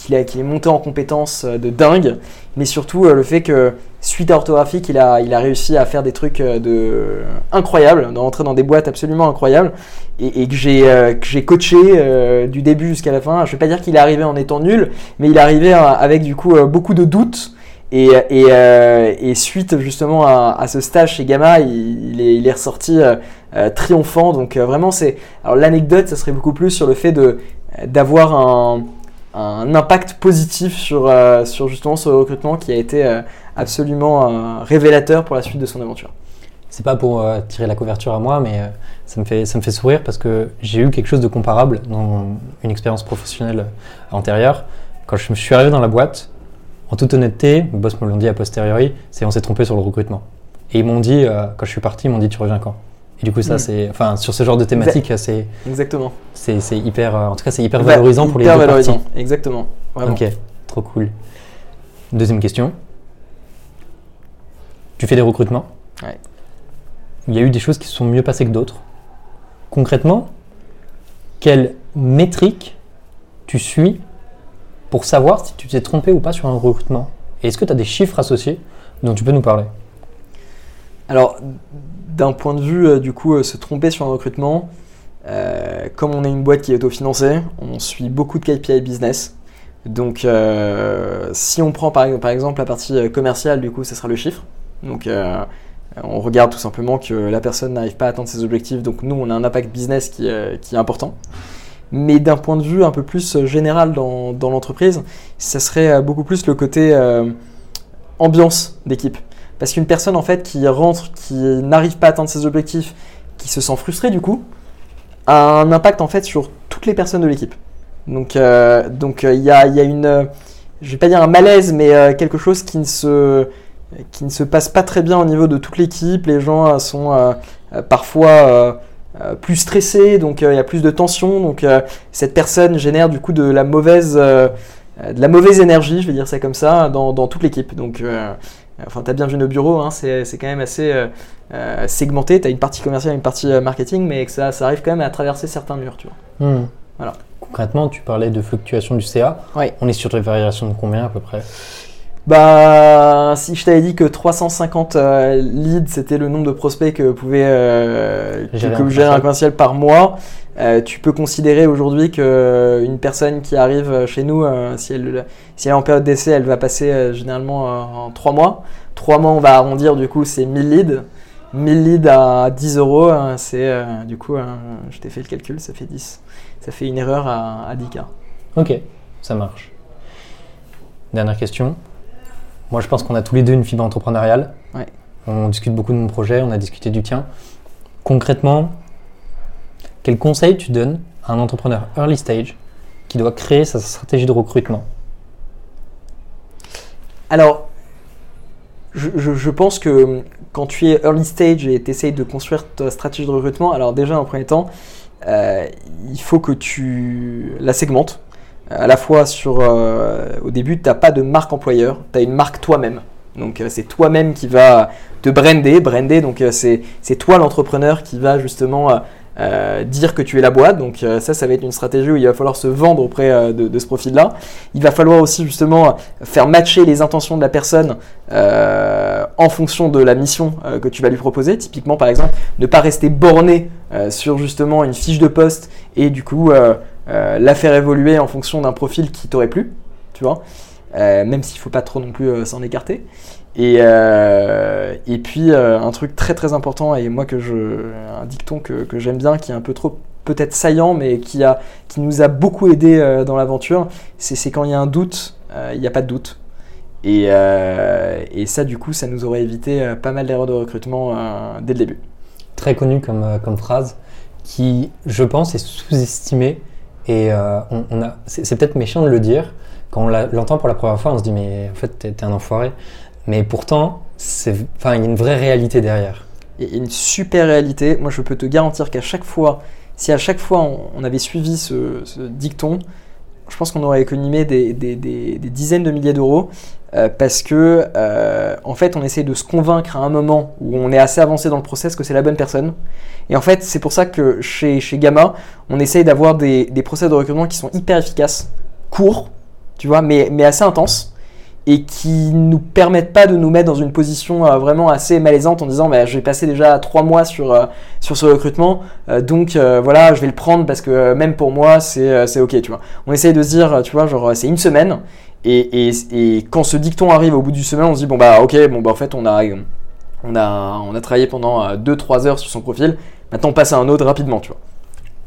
qu'il est monté en compétences de dingue, mais surtout le fait que suite à orthographique, il a, réussi à faire des trucs de incroyables, d'entrer dans des boîtes absolument incroyables, et, que j'ai coaché du début jusqu'à la fin. Je vais pas dire qu'il est arrivé en étant nul, mais il est arrivé avec du coup beaucoup de doutes et, euh, suite justement à, ce stage chez Gamma, il, est, ressorti euh, euh, triomphant. Donc vraiment, c'est. Alors l'anecdote, ça serait beaucoup plus sur le fait de d'avoir un, un, impact positif sur, sur justement ce recrutement qui a été absolument révélateur pour la suite de son aventure. C'est pas pour tirer la couverture à moi, mais ça me fait ça me fait sourire parce que j'ai eu quelque chose de comparable dans une expérience professionnelle antérieure. Quand je me suis arrivé dans la boîte, en toute honnêteté, mes boss me l'ont dit a posteriori, c'est on s'est trompé sur le recrutement. Et ils m'ont dit, euh, quand je suis parti, ils m'ont dit tu reviens quand? Et du coup, ça, mm. c'est, enfin, sur ce genre de thématique, c'est exactement. C'est, hyper, euh, en tout cas, c'est hyper valorisant pour les deux valorisant. parties. Exactement. Ok, trop cool. Deuxième question. Tu fais des recrutements. Ouais. Il y a eu des choses qui se sont mieux passées que d'autres. Concrètement, quelle métrique tu suis pour savoir si tu t'es trompé ou pas sur un recrutement? Est-ce que tu as des chiffres associés dont tu peux nous parler? Alors, d'un point de vue, euh, du coup, euh, se tromper sur un recrutement, euh, comme on est une boîte qui est autofinancée, on suit beaucoup de KPI business. Donc, si on prend par, exemple la partie commerciale, du coup, ce sera le chiffre. Donc, on regarde tout simplement que la personne n'arrive pas à atteindre ses objectifs. Donc, nous, on a un impact business qui est important. Mais d'un point de vue un peu plus général dans, dans l'entreprise, ça serait beaucoup plus le côté ambiance d'équipe. Parce qu'une personne en fait qui rentre, qui n'arrive pas à atteindre ses objectifs, qui se sent frustrée du coup, a un impact en fait sur toutes les personnes de l'équipe. Donc donc il y, a, y, a, une, je vais pas dire un malaise, mais quelque chose qui ne se qui ne se passe pas très bien au niveau de toute l'équipe. Les gens sont parfois euh, plus stressé, donc euh, il y a plus de tension, donc euh, cette personne génère du coup de la mauvaise, de la mauvaise énergie, je vais dire ça comme ça, dans, dans toute l'équipe. Donc, enfin, tu as bien vu nos bureaux, hein, c'est quand même assez segmenté, tu as une partie commerciale, une partie marketing, mais que ça, ça, arrive quand même à traverser certains murs, tu vois. Hmm. Voilà. Concrètement, tu parlais de fluctuation du CA. Oui. On est sur des variations de combien à peu près? Bah, si je t'avais dit que 350 euh, leads, c'était le nombre de prospects que pouvait euh, gérer un commercial par mois, euh, tu peux considérer aujourd'hui qu'une personne qui arrive chez nous, si, elle, si elle est en période d'essai, elle va passer généralement en 3 mois. 3 mois, on va arrondir, du coup, c'est 1000 leads. 1000 leads à 10 euros, c'est du coup, je t'ai fait le calcul, ça fait 10. Ça fait une erreur à, à 10K. Ok, ça marche. Dernière question. Moi, je pense qu'on a tous les deux une fibre entrepreneuriale. On discute beaucoup de mon projet, on a discuté du tien. Concrètement, quel conseil tu donnes à un entrepreneur early stage qui doit créer sa stratégie de recrutement? Alors, je, pense que quand tu es early stage et tu essayes de construire ta stratégie de recrutement, alors déjà en premier temps, euh, il faut que tu la segmentes. À la fois sur, euh, au début, tu n'as pas de marque employeur, tu as une marque toi-même. Donc euh, c'est toi-même qui va te brander, brander, donc euh, c'est toi l'entrepreneur qui va justement dire que tu es la boîte. Donc ça, ça va être une stratégie où il va falloir se vendre auprès de, ce profil-là. Il va falloir aussi justement faire matcher les intentions de la personne en fonction de la mission que tu vas lui proposer. Typiquement, par exemple, ne pas rester borné sur justement une fiche de poste et du coup euh, la faire évoluer en fonction d'un profil qui t'aurait plu, tu vois, euh, même s'il ne faut pas trop non plus euh, s'en écarter. Et, et puis un truc très très important, et moi que je, un dicton que, que j'aime bien, qui est un peu trop peut-être saillant, mais qui, a, qui nous a beaucoup aidé dans l'aventure, c'est quand il y a un doute, il n'y a pas de doute. Et, euh, et, ça, du coup, ça nous aurait évité euh, pas mal d'erreurs de recrutement euh, dès le début. Très connu comme, comme phrase, qui, je pense, est sous-estimée. Et on, on, c'est, peut-être méchant de le dire. Quand on l'entend pour la première fois, on se dit, mais en fait, t'es un enfoiré. Mais pourtant, enfin, il y a une vraie réalité derrière. A une super réalité. Moi, je peux te garantir qu'à chaque fois, si à chaque fois on, avait suivi ce, dicton, je pense qu'on aurait économé des, des, dizaines de milliers d'euros euh, parce que euh, en fait on essaie de se convaincre à un moment où on est assez avancé dans le process que c'est la bonne personne et en fait c'est pour ça que chez, chez Gamma on essaye d'avoir des, des process de recrutement qui sont hyper efficaces courts tu vois mais, mais assez intenses et qui nous permettent pas de nous mettre dans une position euh, vraiment assez malaisante en disant bah, je vais passer déjà trois mois sur, euh, sur ce recrutement. Euh, donc voilà je vais le prendre parce que même pour moi c'est ok tu vois. On essaye de se dire tu vois genre c'est une semaine. Et, et, quand ce dicton arrive au bout du semaine on se dit bon bah ok bon bah en fait on a on a, on a travaillé pendant 2-3 heures sur son profil. Maintenant on passe à un autre rapidement tu vois.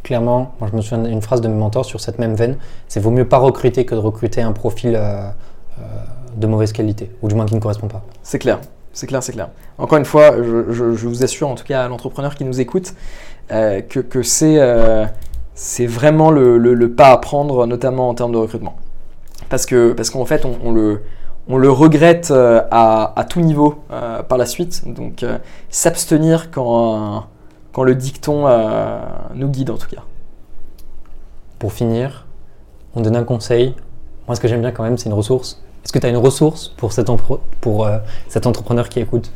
Clairement je me souviens d'une phrase de mes mentors sur cette même veine. C'est vaut mieux pas recruter que de recruter un profil de mauvaise qualité, ou du moins qui ne correspond pas. C'est clair, c'est clair, c'est clair. Encore une fois, je, vous assure, en tout cas à l'entrepreneur qui nous écoute, euh, que, euh, c'est vraiment le, pas à prendre, notamment en termes de recrutement. Parce qu'en parce qu'en fait, on, le, on le regrette euh, à, tout niveau par la suite. Donc, s'abstenir quand, quand le dicton nous guide, en tout cas. Pour finir, on donne un conseil. Moi, ce que j'aime bien quand même, c'est une ressource est-ce que tu as une ressource pour cet, pour, euh, cet entrepreneur qui écoute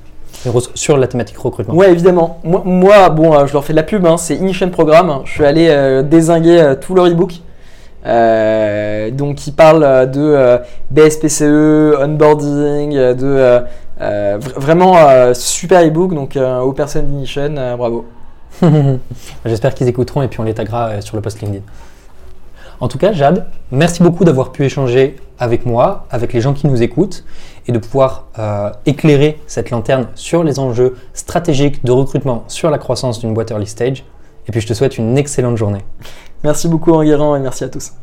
sur la thématique recrutement? Ouais, évidemment. Moi, bon, euh, je leur fais de la pub, hein, c'est Ignition Programme. Je suis allé euh, désinguer tout leur e-book. donc, ils parlent de BSPCE, onboarding, de vraiment super e-book. Donc, aux personnes d'Ignition, bravo. J'espère qu'ils écouteront et puis on les taguera sur le post LinkedIn. En tout cas, Jade, merci beaucoup d'avoir pu échanger avec moi, avec les gens qui nous écoutent, et de pouvoir euh, éclairer cette lanterne sur les enjeux stratégiques de recrutement sur la croissance d'une boîte early stage. Et puis je te souhaite une excellente journée. Merci beaucoup Enguerrand et merci à tous.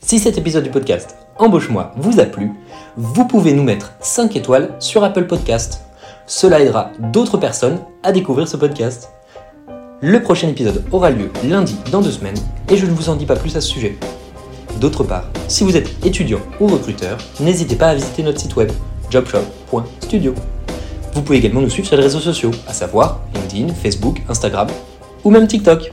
Si cet épisode du podcast Embauche-moi vous a plu, vous pouvez nous mettre 5 étoiles sur Apple Podcast. Cela aidera d'autres personnes à découvrir ce podcast. Le prochain épisode aura lieu lundi dans deux semaines et je ne vous en dis pas plus à ce sujet. D'autre part, si vous êtes étudiant ou recruteur, n'hésitez pas à visiter notre site web jobshop.studio. Vous pouvez également nous suivre sur les réseaux sociaux, à savoir LinkedIn, Facebook, Instagram ou même TikTok.